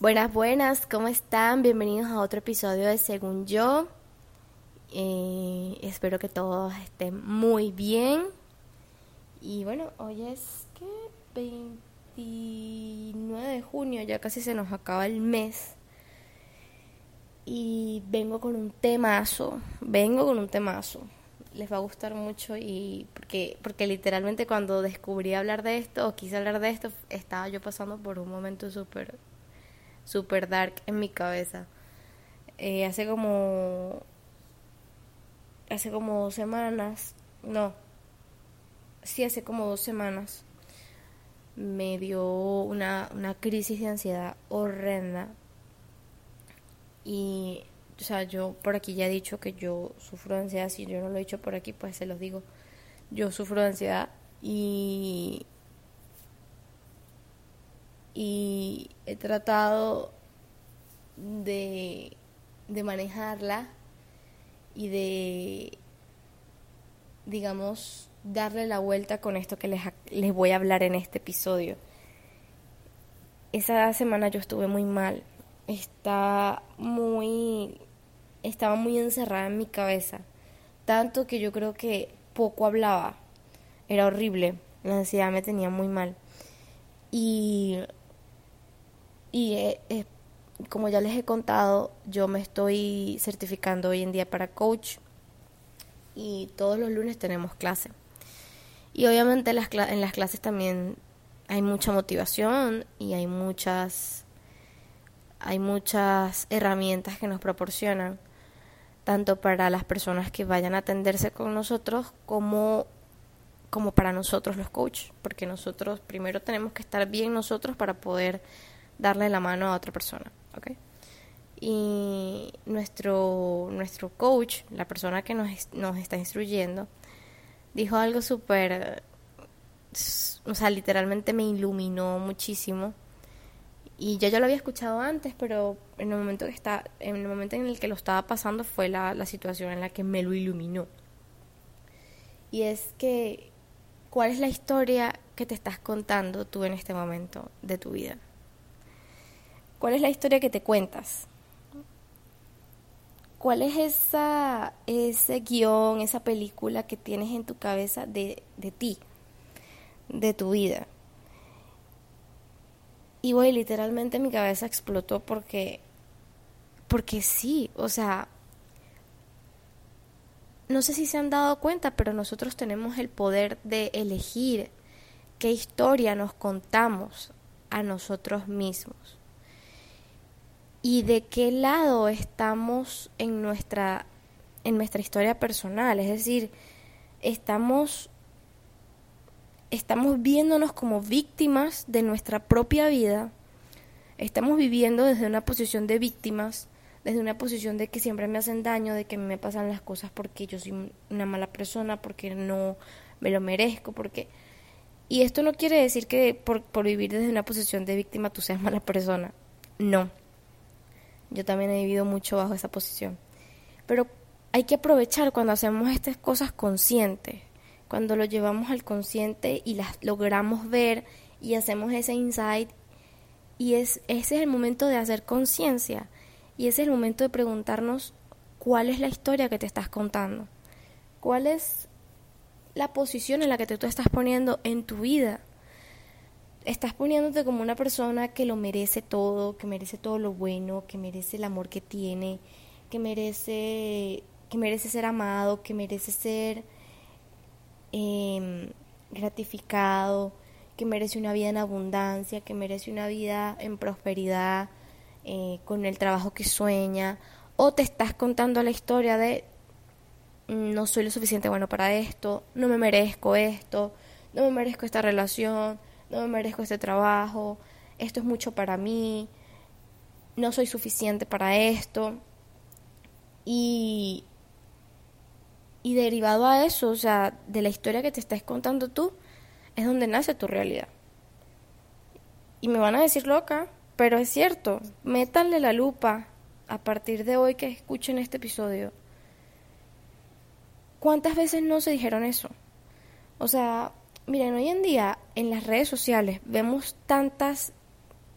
Buenas, buenas, ¿cómo están? Bienvenidos a otro episodio de Según Yo. Eh, espero que todos estén muy bien. Y bueno, hoy es que 29 de junio, ya casi se nos acaba el mes. Y vengo con un temazo, vengo con un temazo. Les va a gustar mucho y porque porque literalmente cuando descubrí hablar de esto o quise hablar de esto, estaba yo pasando por un momento súper super dark en mi cabeza. Eh, hace como. Hace como dos semanas. No. Sí, hace como dos semanas. Me dio una, una crisis de ansiedad horrenda. Y. O sea, yo por aquí ya he dicho que yo sufro de ansiedad. Si yo no lo he dicho por aquí, pues se los digo. Yo sufro de ansiedad. Y y he tratado de, manejarla y de, digamos, darle la vuelta con esto que les, les voy a hablar en este episodio. Esa semana yo estuve muy mal, está muy, estaba muy encerrada en mi cabeza, tanto que yo creo que poco hablaba, era horrible, la ansiedad me tenía muy mal. Y y eh, eh, como ya les he contado, yo me estoy certificando hoy en día para coach y todos los lunes tenemos clase. Y obviamente las en las clases también hay mucha motivación y hay muchas hay muchas herramientas que nos proporcionan tanto para las personas que vayan a atenderse con nosotros como como para nosotros los coaches, porque nosotros primero tenemos que estar bien nosotros para poder darle la mano a otra persona, ¿ok? Y nuestro, nuestro coach, la persona que nos, nos está instruyendo, dijo algo súper, o sea, literalmente me iluminó muchísimo. Y yo ya lo había escuchado antes, pero en el momento que está, en el momento en el que lo estaba pasando fue la, la situación en la que me lo iluminó. Y es que, ¿cuál es la historia que te estás contando tú en este momento de tu vida? ¿Cuál es la historia que te cuentas? ¿Cuál es esa, ese guion, esa película que tienes en tu cabeza de, de ti, de tu vida? Y güey, literalmente mi cabeza explotó porque, porque sí, o sea, no sé si se han dado cuenta, pero nosotros tenemos el poder de elegir qué historia nos contamos a nosotros mismos y de qué lado estamos en nuestra en nuestra historia personal, es decir, estamos estamos viéndonos como víctimas de nuestra propia vida. Estamos viviendo desde una posición de víctimas, desde una posición de que siempre me hacen daño, de que me pasan las cosas porque yo soy una mala persona, porque no me lo merezco, porque y esto no quiere decir que por, por vivir desde una posición de víctima tú seas mala persona. No. Yo también he vivido mucho bajo esa posición. Pero hay que aprovechar cuando hacemos estas cosas conscientes, cuando lo llevamos al consciente y las logramos ver y hacemos ese insight. Y es, ese es el momento de hacer conciencia. Y ese es el momento de preguntarnos cuál es la historia que te estás contando. ¿Cuál es la posición en la que te, tú estás poniendo en tu vida? Estás poniéndote como una persona que lo merece todo, que merece todo lo bueno, que merece el amor que tiene, que merece, que merece ser amado, que merece ser em, gratificado, que merece una vida en abundancia, que merece una vida en prosperidad, eh, con el trabajo que sueña, o te estás contando la historia de no soy lo suficiente bueno para esto, no me merezco esto, no me merezco esta relación, no me merezco este trabajo, esto es mucho para mí, no soy suficiente para esto. Y, y derivado a eso, o sea, de la historia que te estás contando tú, es donde nace tu realidad. Y me van a decir loca, pero es cierto, métanle la lupa a partir de hoy que escuchen este episodio. ¿Cuántas veces no se dijeron eso? O sea, Miren, hoy en día en las redes sociales vemos tantas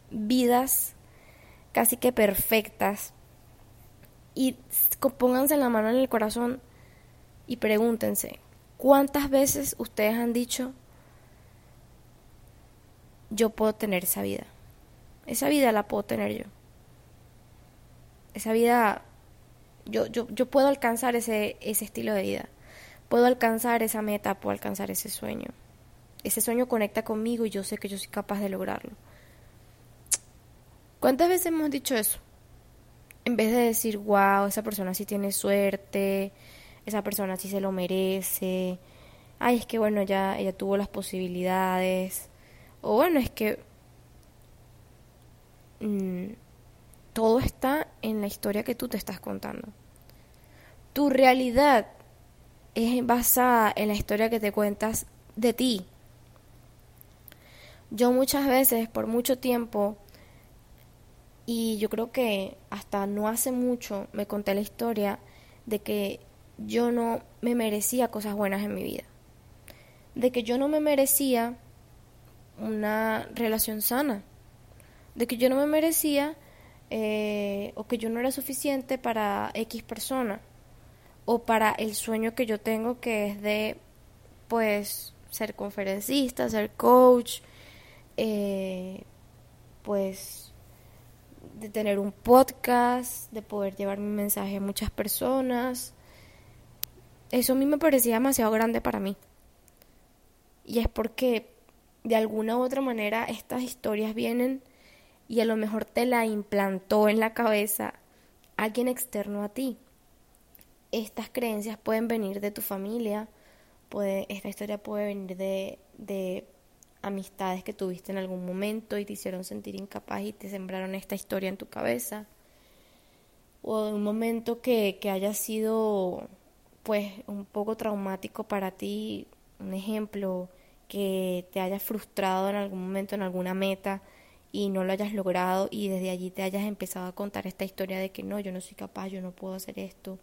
vidas casi que perfectas. Y pónganse la mano en el corazón y pregúntense, ¿cuántas veces ustedes han dicho, yo puedo tener esa vida? Esa vida la puedo tener yo. Esa vida, yo, yo, yo puedo alcanzar ese, ese estilo de vida. Puedo alcanzar esa meta, puedo alcanzar ese sueño. Ese sueño conecta conmigo y yo sé que yo soy capaz de lograrlo. ¿Cuántas veces hemos dicho eso? En vez de decir, wow, esa persona sí tiene suerte, esa persona sí se lo merece, ay, es que bueno, ya ella tuvo las posibilidades, o bueno, es que mm, todo está en la historia que tú te estás contando. Tu realidad es basada en la historia que te cuentas de ti. Yo muchas veces, por mucho tiempo, y yo creo que hasta no hace mucho me conté la historia de que yo no me merecía cosas buenas en mi vida. De que yo no me merecía una relación sana. De que yo no me merecía eh, o que yo no era suficiente para X persona. O para el sueño que yo tengo que es de pues ser conferencista, ser coach, eh, pues de tener un podcast, de poder llevar mi mensaje a muchas personas. Eso a mí me parecía demasiado grande para mí. Y es porque de alguna u otra manera estas historias vienen y a lo mejor te la implantó en la cabeza alguien externo a ti. Estas creencias pueden venir de tu familia, puede, esta historia puede venir de, de amistades que tuviste en algún momento y te hicieron sentir incapaz y te sembraron esta historia en tu cabeza. O de un momento que, que haya sido pues un poco traumático para ti, un ejemplo, que te haya frustrado en algún momento en alguna meta y no lo hayas logrado y desde allí te hayas empezado a contar esta historia de que no, yo no soy capaz, yo no puedo hacer esto.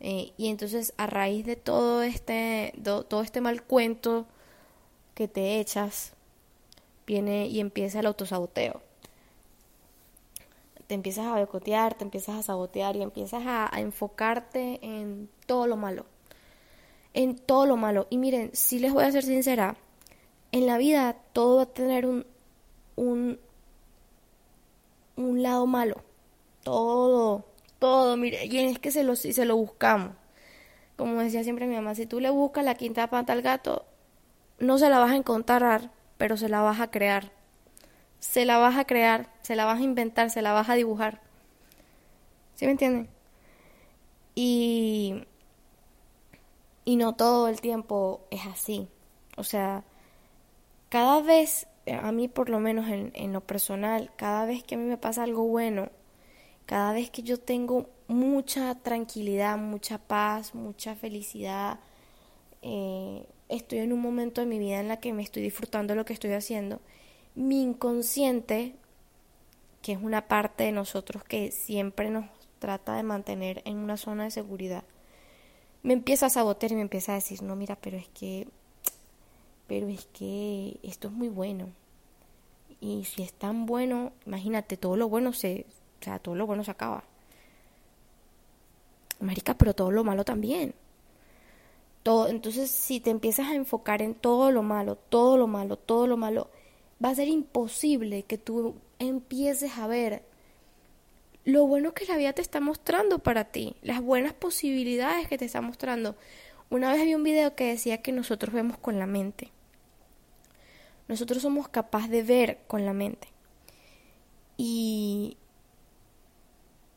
Eh, y entonces a raíz de todo este, todo este mal cuento que te echas, viene y empieza el autosaboteo. Te empiezas a boicotear, te empiezas a sabotear y empiezas a, enfocarte en todo lo malo. En todo lo malo. Y miren, si les voy a ser sincera, en la vida todo va a tener un, un, un lado malo. Todo, todo, mire, y es que se lo, si se lo buscamos. Como decía siempre mi mamá, si tú le buscas la quinta pata al gato, no se la vas a encontrar, pero se la vas a crear. Se la vas a crear, se la vas a inventar, se la vas a dibujar. ¿Sí me entienden? Y, y no todo el tiempo es así. O sea, cada vez, a mí por lo menos en, en lo personal, cada vez que a mí me pasa algo bueno, cada vez que yo tengo mucha tranquilidad, mucha paz, mucha felicidad, eh, estoy en un momento de mi vida en la que me estoy disfrutando lo que estoy haciendo, mi inconsciente, que es una parte de nosotros que siempre nos trata de mantener en una zona de seguridad, me empieza a sabotear y me empieza a decir, no, mira, pero es que, pero es que esto es muy bueno. Y si es tan bueno, imagínate, todo lo bueno se, o sea, todo lo bueno se acaba. Marica, pero todo lo malo también entonces, si te empiezas a enfocar en todo lo malo, todo lo malo, todo lo malo, va a ser imposible que tú empieces a ver lo bueno que la vida te está mostrando para ti, las buenas posibilidades que te está mostrando. Una vez vi un video que decía que nosotros vemos con la mente. Nosotros somos capaces de ver con la mente. Y,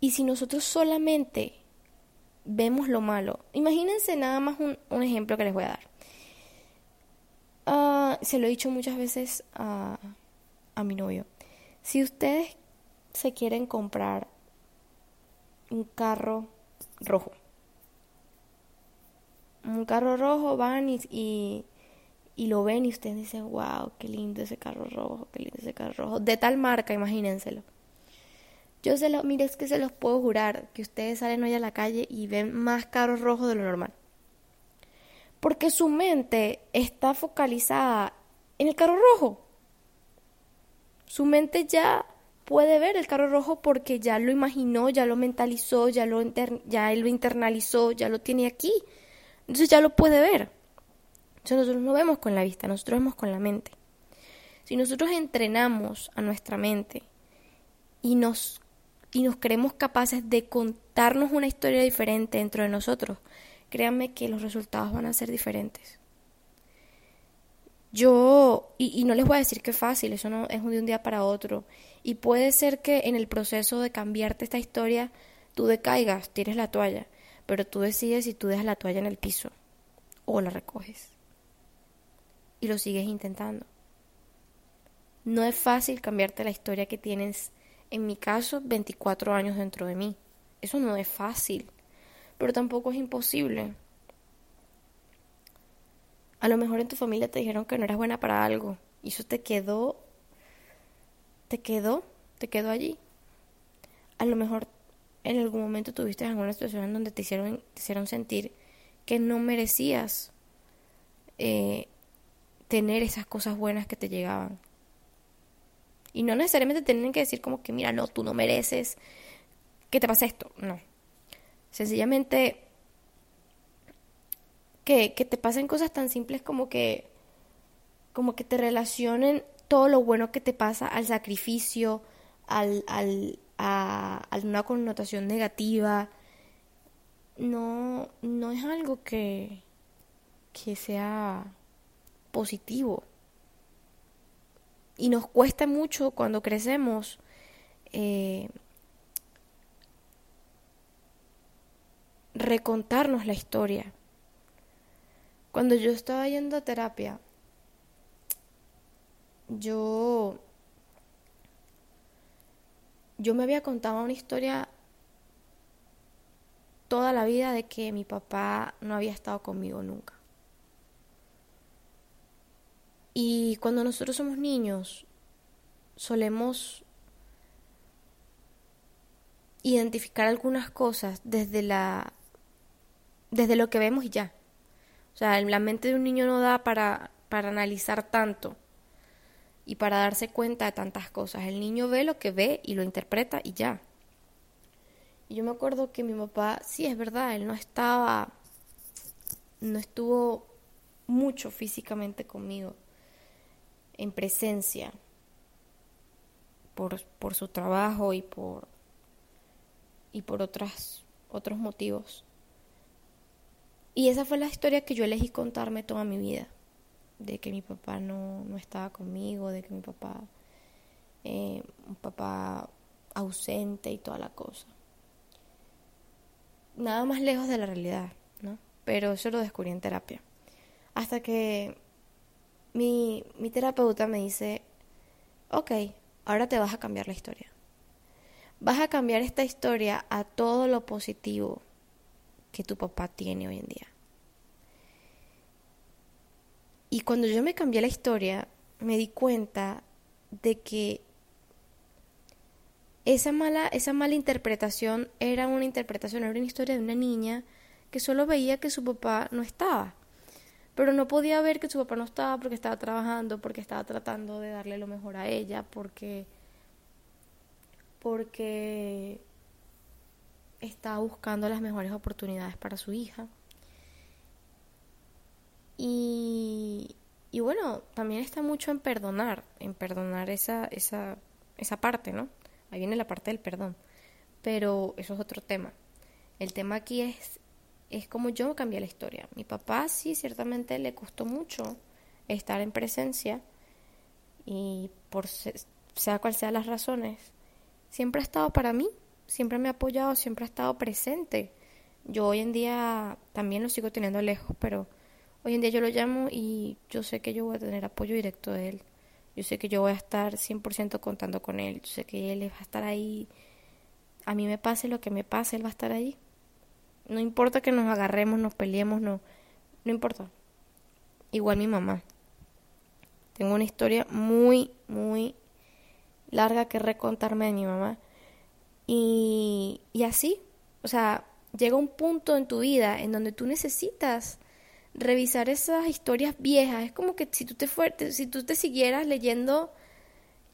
y si nosotros solamente vemos lo malo. Imagínense nada más un, ejemplo que les voy a dar. Ah, se lo he dicho muchas veces a, a mi novio. Si ustedes se quieren comprar un carro rojo, un carro rojo van y, y, y, lo ven y ustedes dicen, wow, qué lindo ese carro rojo, qué lindo ese carro rojo. De tal marca, imagínenselo. Yo se lo, mire, es que se los puedo jurar que ustedes salen hoy a la calle y ven más carros rojos de lo normal. Porque su mente está focalizada en el carro rojo. Su mente ya puede ver el carro rojo porque ya lo imaginó, ya lo mentalizó, ya lo, ya lo internalizó, ya lo tiene aquí. Entonces ya lo puede ver. Entonces nosotros no vemos con la vista, nosotros vemos con la mente. Si nosotros entrenamos a nuestra mente y nos, y nos creemos capaces de contarnos una historia diferente dentro de nosotros, créanme que los resultados van a ser diferentes. Yo, y, no les voy a decir que es fácil, eso no es de un día para otro. Y puede ser que en el proceso de cambiarte esta historia, tú decaigas, tires la toalla, pero tú decides si tú dejas la toalla en el piso o la recoges. Y lo sigues intentando. No es fácil cambiarte la historia que tienes, en mi caso, 24 años dentro de mí. Eso no es fácil, pero tampoco es imposible. A lo mejor en tu familia te dijeron que no eras buena para algo y eso te quedó, te quedó, te quedó allí. A lo mejor en algún momento tuviste alguna situación en donde te hicieron, te hicieron sentir que no merecías eh, tener esas cosas buenas que te llegaban. Y no necesariamente tienen que decir como que, mira, no, tú no mereces que te pase esto. No. Sencillamente que, te pasen cosas tan simples como que, como que te relacionen todo lo bueno que te pasa al sacrificio, al, al, a, una connotación negativa. No, no es algo que, que sea positivo. Y nos cuesta mucho cuando crecemos eh, recontarnos la historia. Cuando yo estaba yendo a terapia, yo yo me había contado una historia toda la vida de que mi papá no había estado conmigo nunca. Y cuando nosotros somos niños, solemos identificar algunas cosas desde la desde lo que vemos y ya. O sea, la mente de un niño no da para, para analizar tanto y para darse cuenta de tantas cosas. El niño ve lo que ve y lo interpreta y ya. Y yo me acuerdo que mi papá, sí, es verdad, él no estaba, no estuvo mucho físicamente conmigo, en presencia, por, por su trabajo y por, y por otras, otros motivos. Y esa fue la historia que yo elegí contarme toda mi vida, de que mi papá no, no estaba conmigo, de que mi papá, eh, un papá ausente y toda la cosa. Nada más lejos de la realidad, ¿no? Pero eso lo descubrí en terapia. Hasta que mi, mi terapeuta me dice, ok, ahora te vas a cambiar la historia. Vas a cambiar esta historia a todo lo positivo que tu papá tiene hoy en día. Y cuando yo me cambié la historia, me di cuenta de que esa mala, esa mala interpretación era una interpretación, era una historia de una niña que solo veía que su papá no estaba. Pero no podía ver que su papá no estaba porque estaba trabajando, porque estaba tratando de darle lo mejor a ella, porque porque estaba buscando las mejores oportunidades para su hija. Y, y bueno, también está mucho en perdonar, en perdonar esa, esa, esa parte, ¿no? Ahí viene la parte del perdón. Pero eso es otro tema. El tema aquí es, es como yo cambié la historia. Mi papá sí, ciertamente le costó mucho estar en presencia y por sea cual sean las razones, siempre ha estado para mí siempre me ha apoyado, siempre ha estado presente. Yo hoy en día también lo sigo teniendo lejos, pero hoy en día yo lo llamo y yo sé que yo voy a tener apoyo directo de él. Yo sé que yo voy a estar 100% contando con él. Yo sé que él va a estar ahí. A mí me pase lo que me pase, él va a estar ahí. No importa que nos agarremos, nos peleemos, no. No importa. Igual mi mamá. Tengo una historia muy, muy larga que recontarme de mi mamá. Y, así, o sea, llega un punto en tu vida en donde tú necesitas revisar esas historias viejas. Es como que si tú te fuertes, si tú te siguieras leyendo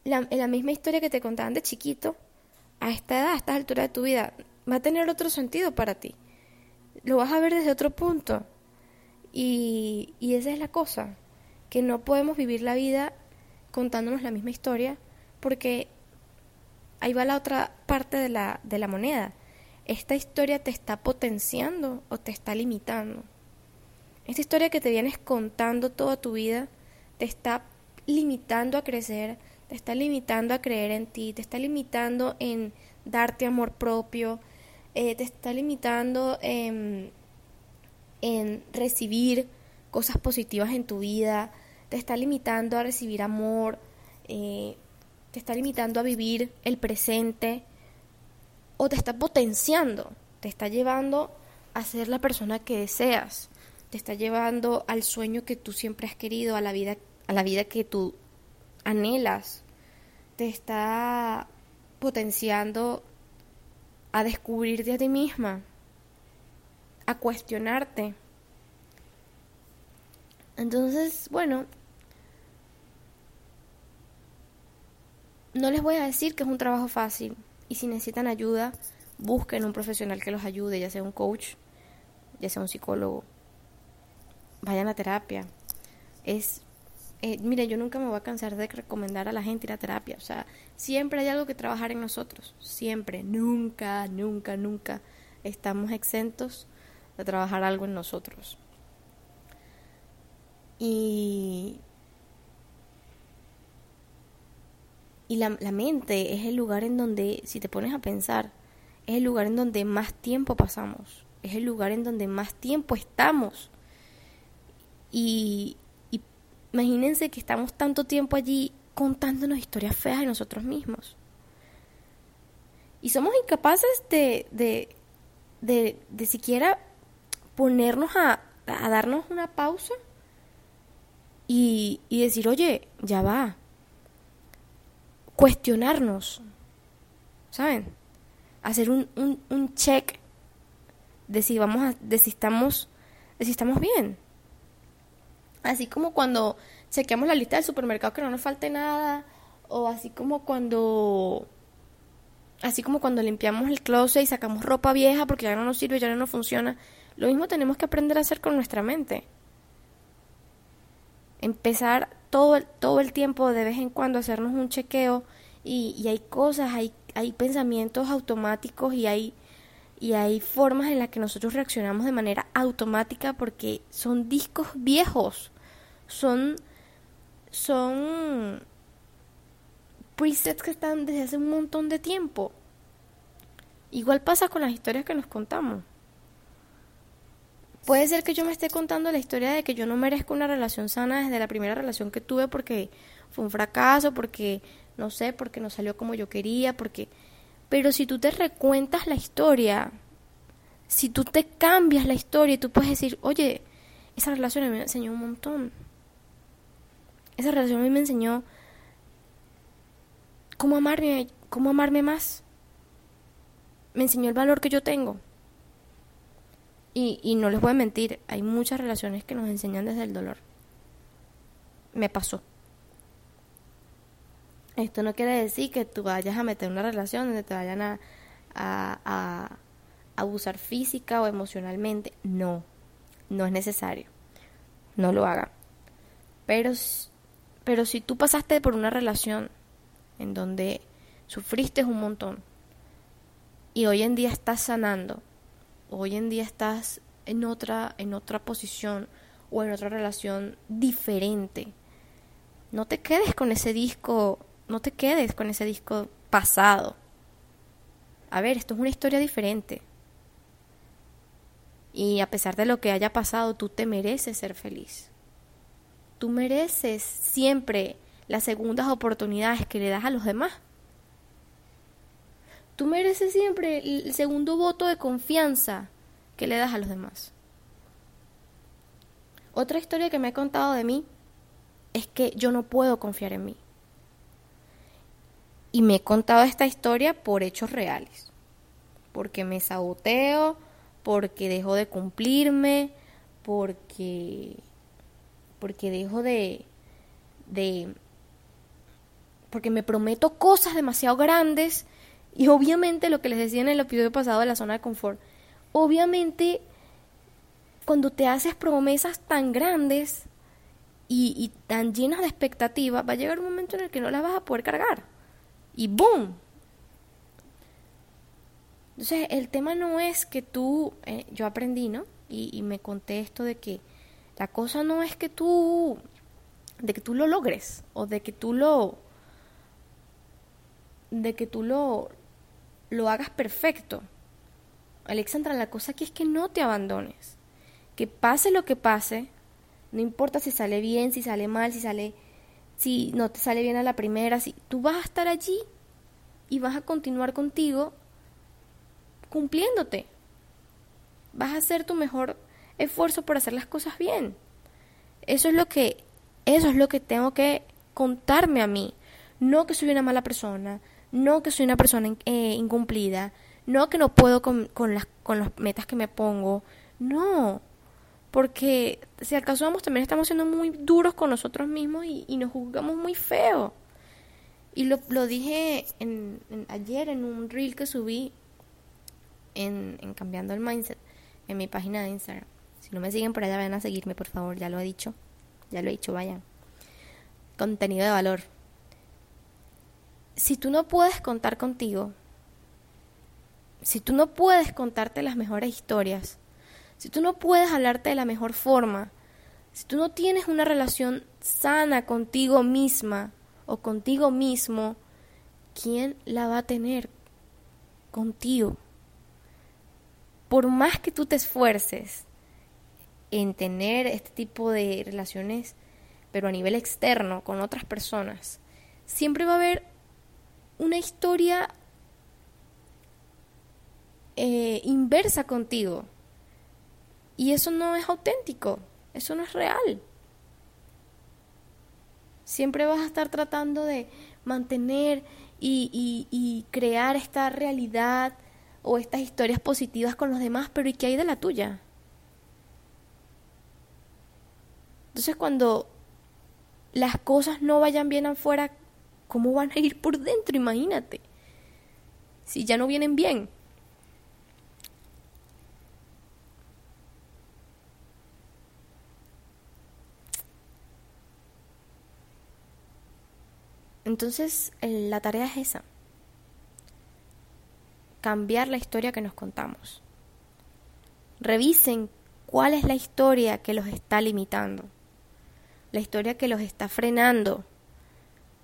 la, la misma historia que te contaban de chiquito, a esta edad, a esta altura de tu vida, va a tener otro sentido para ti. Lo vas a ver desde otro punto. Y, y esa es la cosa, que no podemos vivir la vida contándonos la misma historia, porque ahí va la otra parte de la, de la moneda. Esta historia te está potenciando o te está limitando. Esta historia que te vienes contando toda tu vida te está limitando a crecer, te está limitando a creer en ti, te está limitando en darte amor propio, eh, te está limitando en, en recibir cosas positivas en tu vida, te está limitando a recibir amor, eh, te está limitando a vivir el presente o te está potenciando, te está llevando a ser la persona que deseas, te está llevando al sueño que tú siempre has querido, a la vida, a la vida que tú anhelas, te está potenciando a descubrirte a ti misma, a cuestionarte. Entonces, bueno, no les voy a decir que es un trabajo fácil y si necesitan ayuda, busquen un profesional que los ayude, ya sea un coach, ya sea un psicólogo. Vayan a terapia. Es eh, mire, yo nunca me voy a cansar de recomendar a la gente ir a terapia. O sea, siempre hay algo que trabajar en nosotros. Siempre, nunca, nunca, nunca estamos exentos de trabajar algo en nosotros. Y, y la, la mente es el lugar en donde, si te pones a pensar, es el lugar en donde más tiempo pasamos. Es el lugar en donde más tiempo estamos. Y, Imagínense que estamos tanto tiempo allí contándonos historias feas de nosotros mismos. Y somos incapaces de, de, de, de siquiera ponernos a, a, darnos una pausa y, y decir, oye, ya va. Cuestionarnos. ¿Saben? Hacer un, un, un check de si vamos a, de si estamos, de si estamos bien. Así como cuando chequeamos la lista del supermercado que no nos falte nada, o así como cuando así como cuando limpiamos el closet y sacamos ropa vieja porque ya no nos sirve, ya no nos funciona, lo mismo tenemos que aprender a hacer con nuestra mente. Empezar todo todo el tiempo de vez en cuando hacernos un chequeo y, y hay cosas, hay, hay pensamientos automáticos y hay y hay formas en las que nosotros reaccionamos de manera automática porque son discos viejos, son, son presets que están desde hace un montón de tiempo. Igual pasa con las historias que nos contamos. Puede ser que yo me esté contando la historia de que yo no merezco una relación sana desde la primera relación que tuve porque fue un fracaso, porque no sé, porque no salió como yo quería, porque pero si tú te recuentas la historia, si tú te cambias la historia tú puedes decir, oye, esa relación me enseñó un montón. Esa relación a mí me enseñó cómo amarme, cómo amarme más. Me enseñó el valor que yo tengo. Y, y no les voy a mentir, hay muchas relaciones que nos enseñan desde el dolor. Me pasó. Esto no quiere decir que tú vayas a meter una relación donde te vayan a, a, abusar física o emocionalmente. No, no es necesario. No lo haga. Pero, pero si tú pasaste por una relación en donde sufriste un montón y hoy en día estás sanando, hoy en día estás en otra, en otra posición o en otra relación diferente, no te quedes con ese disco no te quedes con ese disco pasado. A ver, esto es una historia diferente. Y a pesar de lo que haya pasado, tú te mereces ser feliz. Tú mereces siempre las segundas oportunidades que le das a los demás. Tú mereces siempre el segundo voto de confianza que le das a los demás. Otra historia que me he contado de mí es que yo no puedo confiar en mí. Y me he contado esta historia por hechos reales. Porque me saboteo, porque dejo de cumplirme, porque porque dejo de de porque me prometo cosas demasiado grandes y obviamente lo que les decía en el episodio pasado de la zona de confort, obviamente cuando te haces promesas tan grandes y, y tan llenas de expectativas, va a llegar un momento en el que no las vas a poder cargar. Y ¡boom! Entonces, el tema no es que tú, eh, yo aprendí, ¿no? Y, y, me conté esto de que la cosa no es que tú, de que tú lo logres o de que tú lo, de que tú lo, lo hagas perfecto. Alexandra, la cosa aquí es que no te abandones. Que pase lo que pase, no importa si sale bien, si sale mal, si sale, si no te sale bien a la primera, si tú vas a estar allí y vas a continuar contigo cumpliéndote. Vas a hacer tu mejor esfuerzo por hacer las cosas bien. Eso es lo que eso es lo que tengo que contarme a mí, no que soy una mala persona, no que soy una persona eh, incumplida, no que no puedo con, con, las, con las metas que me pongo, no, porque si acaso vamos también estamos siendo muy duros con nosotros mismos y, nos juzgamos muy feo. Y lo, lo dije en, ayer en un reel que subí en, en Cambiando el Mindset en mi página de Instagram. Si no me siguen por allá, vayan a seguirme, por favor, ya lo he dicho. Ya lo he dicho, vayan. Contenido de valor si tú no puedes contar contigo, si tú no puedes contarte las mejores historias, si tú no puedes hablarte de la mejor forma, si tú no tienes una relación sana contigo misma o contigo mismo, ¿quién la va a tener contigo? Por más que tú te esfuerces en tener este tipo de relaciones, pero a nivel externo, con otras personas, siempre va a haber una historia eh, inversa contigo. Y eso no es auténtico, eso no es real. Siempre vas a estar tratando de mantener y, y crear esta realidad o estas historias positivas con los demás, pero ¿y qué hay de la tuya? Entonces cuando las cosas no vayan bien afuera, ¿Cómo van a ir por dentro? Imagínate. Si ya no vienen bien. Entonces, la tarea es esa. Cambiar la historia que nos contamos. Revisen cuál es la historia que los está limitando. La historia que los está frenando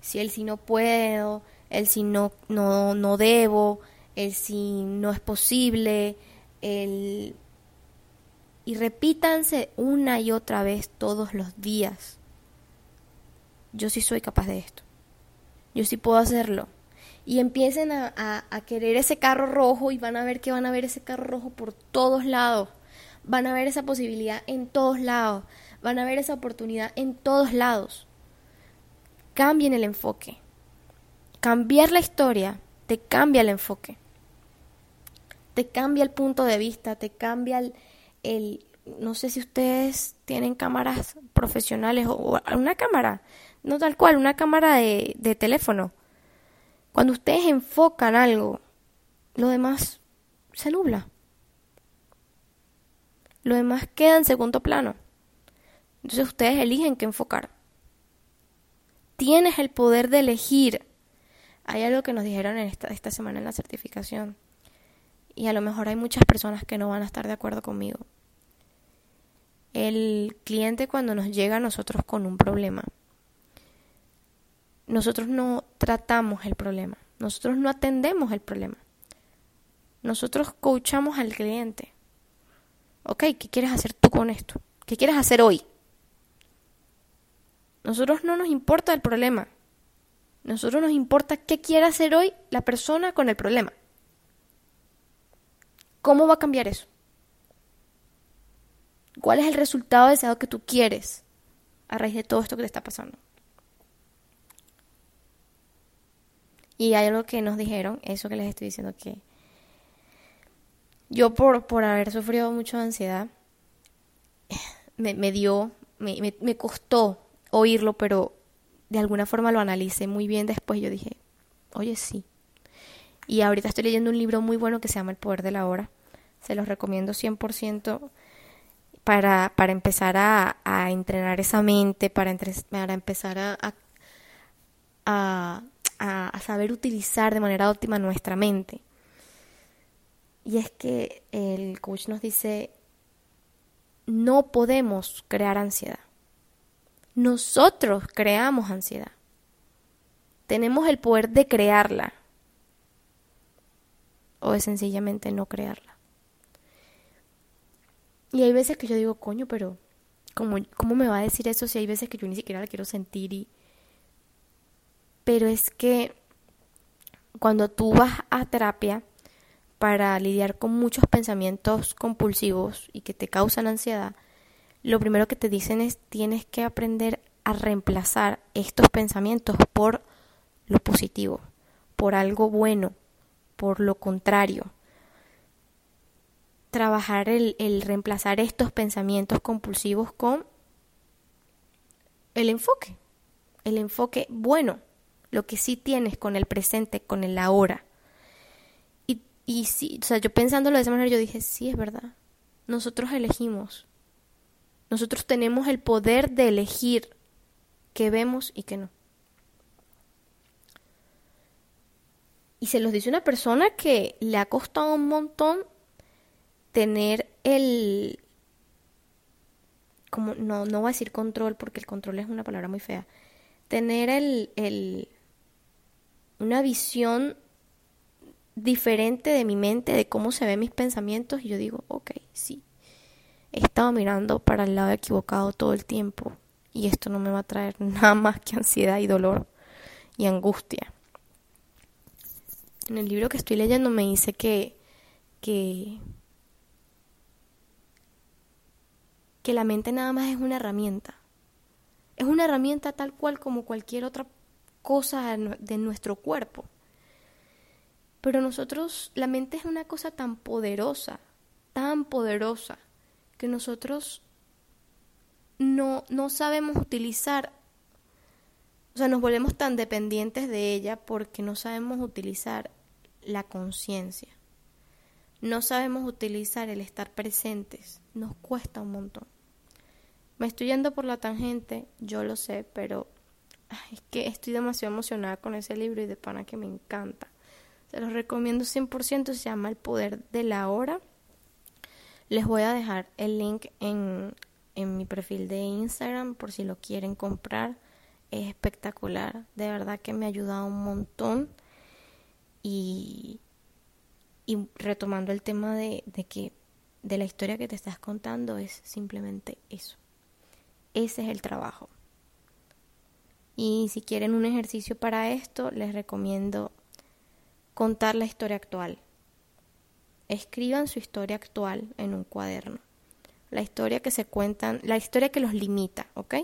si el si no puedo, el si no, no, no debo, el si no es posible, el... Y repítanse una y otra vez todos los días. Yo sí soy capaz de esto. Yo sí puedo hacerlo. Y empiecen a, a, a querer ese carro rojo y van a ver que van a ver ese carro rojo por todos lados. Van a ver esa posibilidad en todos lados. Van a ver esa oportunidad en todos lados cambien el enfoque. Cambiar la historia te cambia el enfoque. Te cambia el punto de vista, te cambia el, no sé si ustedes tienen cámaras profesionales o una cámara, no tal cual, una cámara de, de teléfono. Cuando ustedes enfocan algo, lo demás se nubla. Lo demás queda en segundo plano. Entonces ustedes eligen qué enfocar. Tienes el poder de elegir. Hay algo que nos dijeron en esta, esta semana en la certificación. Y a lo mejor hay muchas personas que no van a estar de acuerdo conmigo. El cliente cuando nos llega a nosotros con un problema, nosotros no tratamos el problema, nosotros no atendemos el problema. Nosotros coachamos al cliente. Ok, ¿qué quieres hacer tú con esto? ¿Qué quieres hacer hoy? Nosotros no nos importa el problema. Nosotros nos importa qué quiere hacer hoy la persona con el problema. ¿Cómo va a cambiar eso? ¿Cuál es el resultado deseado que tú quieres a raíz de todo esto que te está pasando? Y hay algo que nos dijeron, eso que les estoy diciendo que yo por, por haber sufrido mucho ansiedad, me, dio, me, me, me costó oírlo, pero de alguna forma lo analicé muy bien después. Yo dije, oye, sí. Y ahorita estoy leyendo un libro muy bueno que se llama El Poder de la Hora. Se los recomiendo 100% para, para empezar a, a entrenar esa mente, para, para empezar a, a, a, saber utilizar de manera óptima nuestra mente. Y es que el coach nos dice, no podemos crear ansiedad. Nosotros creamos ansiedad. Tenemos el poder de crearla o de sencillamente no crearla. Y hay veces que yo digo, coño, pero ¿cómo, ¿cómo me va a decir eso si hay veces que yo ni siquiera la quiero sentir? Y... Pero es que cuando tú vas a terapia para lidiar con muchos pensamientos compulsivos y que te causan ansiedad, lo primero que te dicen es tienes que aprender a reemplazar estos pensamientos por lo positivo, por algo bueno, por lo contrario trabajar el, reemplazar estos pensamientos compulsivos con el enfoque, el enfoque bueno, lo que sí tienes con el presente, con el ahora. Y, y sí, o sea, yo pensándolo de esa manera, yo dije, sí, es verdad. Nosotros elegimos. Nosotros tenemos el poder de elegir qué vemos y qué no. Y se los dice una persona que le ha costado un montón tener el como no no voy a decir control porque el control es una palabra muy fea tener el, el una visión diferente de mi mente de cómo se ven mis pensamientos y yo digo ok sí he estado mirando para el lado equivocado todo el tiempo y esto no me va a traer nada más que ansiedad y dolor y angustia en el libro que estoy leyendo me dice que que que la mente nada más es una herramienta. Es una herramienta tal cual como cualquier otra cosa de nuestro cuerpo. Pero nosotros, la mente es una cosa tan poderosa, tan poderosa, que nosotros no, no sabemos utilizar, o sea, nos volvemos tan dependientes de ella porque no sabemos utilizar la conciencia. No sabemos utilizar el estar presentes. Nos cuesta un montón. Me estoy yendo por la tangente, yo lo sé, pero es que estoy demasiado emocionada con ese libro y de pana que me encanta. Se los recomiendo 100%, se llama El Poder de la Hora. Les voy a dejar el link en, en mi perfil de Instagram por si lo quieren comprar. Es espectacular, de verdad que me ha ayudado un montón. Y, y retomando el tema de, de que de la historia que te estás contando es simplemente eso. Ese es el trabajo. Y si quieren un ejercicio para esto, les recomiendo contar la historia actual. Escriban su historia actual en un cuaderno. La historia que se cuentan, la historia que los limita, ¿ok?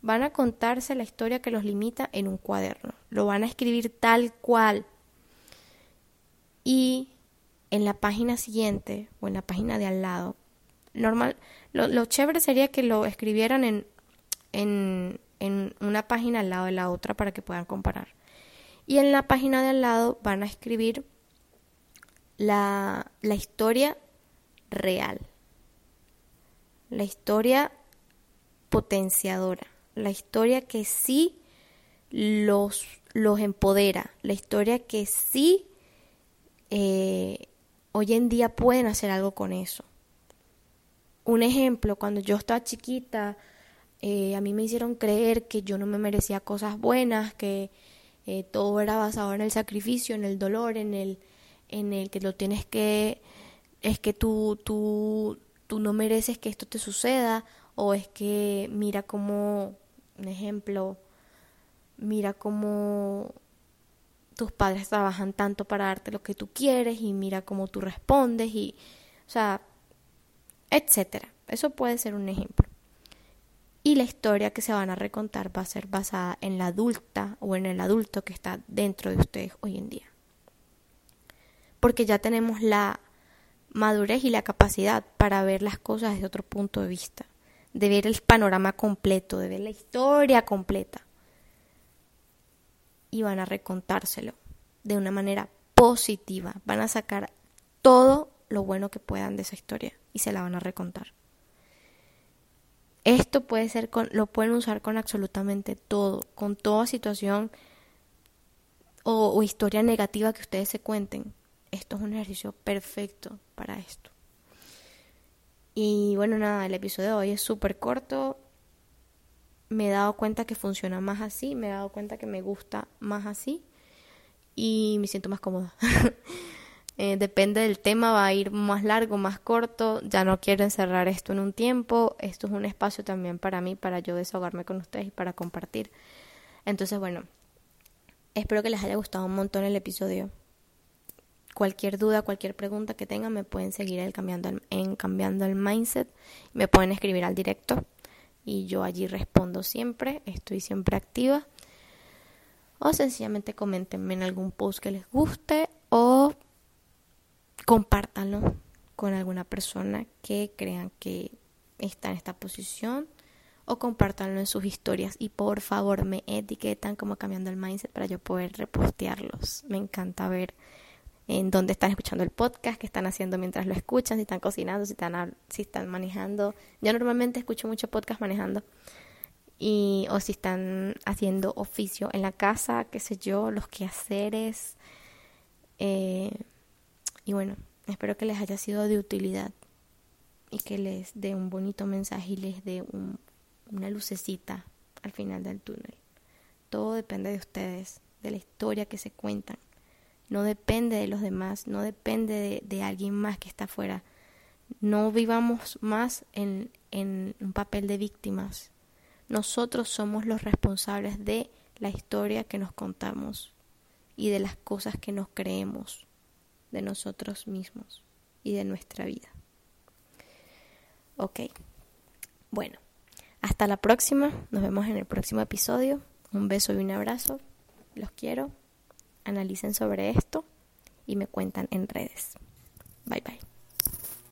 Van a contarse la historia que los limita en un cuaderno. Lo van a escribir tal cual. Y en la página siguiente o en la página de al lado normal, lo, lo chévere sería que lo escribieran en, en, en una página al lado de la otra para que puedan comparar. Y en la página de al lado van a escribir la, la historia real, la historia potenciadora, la historia que sí los, los empodera, la historia que sí eh, hoy en día pueden hacer algo con eso. Un ejemplo, cuando yo estaba chiquita, eh, a mí me hicieron creer que yo no me merecía cosas buenas, que eh, todo era basado en el sacrificio, en el dolor, en el, en el que lo tienes que, es que tú, tú, tú no mereces que esto te suceda, o es que mira como, un ejemplo, mira cómo tus padres trabajan tanto para darte lo que tú quieres y mira cómo tú respondes y, o sea, etcétera. Eso puede ser un ejemplo. Y la historia que se van a recontar va a ser basada en la adulta o en el adulto que está dentro de ustedes hoy en día. Porque ya tenemos la madurez y la capacidad para ver las cosas desde otro punto de vista, de ver el panorama completo, de ver la historia completa. y van a recontárselo de una manera positiva. Van a sacar todo lo bueno que puedan de esa historia y se la van a recontar. Esto puede ser con, lo pueden usar con absolutamente todo, con toda situación o, o historia negativa que ustedes se cuenten. Esto es un ejercicio perfecto para esto. Y bueno, nada, el episodio de hoy es súper corto. Me he dado cuenta que funciona más así, me he dado cuenta que me gusta más así y me siento más cómoda. Eh, depende del tema, va a ir más largo, más corto. Ya no quiero encerrar esto en un tiempo. Esto es un espacio también para mí, para yo desahogarme con ustedes y para compartir. Entonces, bueno, espero que les haya gustado un montón el episodio. Cualquier duda, cualquier pregunta que tengan, me pueden seguir en cambiando el, en cambiando el mindset. Me pueden escribir al directo y yo allí respondo siempre. Estoy siempre activa. O sencillamente coméntenme en algún post que les guste o compártanlo con alguna persona que crean que está en esta posición o compártanlo en sus historias y por favor me etiquetan como cambiando el mindset para yo poder repostearlos. Me encanta ver en dónde están escuchando el podcast, qué están haciendo mientras lo escuchan, si están cocinando, si están, si están manejando. Yo normalmente escucho mucho podcast manejando. Y, o si están haciendo oficio en la casa, qué sé yo, los quehaceres. Eh, y bueno, espero que les haya sido de utilidad y que les dé un bonito mensaje y les dé una lucecita al final del túnel. Todo depende de ustedes, de la historia que se cuentan no depende de los demás, no depende de, alguien más que está afuera. No vivamos más en, en un papel de víctimas. Nosotros somos los responsables de la historia que nos contamos y de las cosas que nos creemos de nosotros mismos y de nuestra vida. Ok, bueno, hasta la próxima, nos vemos en el próximo episodio. Un beso y un abrazo, los quiero analicen sobre esto y me cuentan en redes. Bye bye.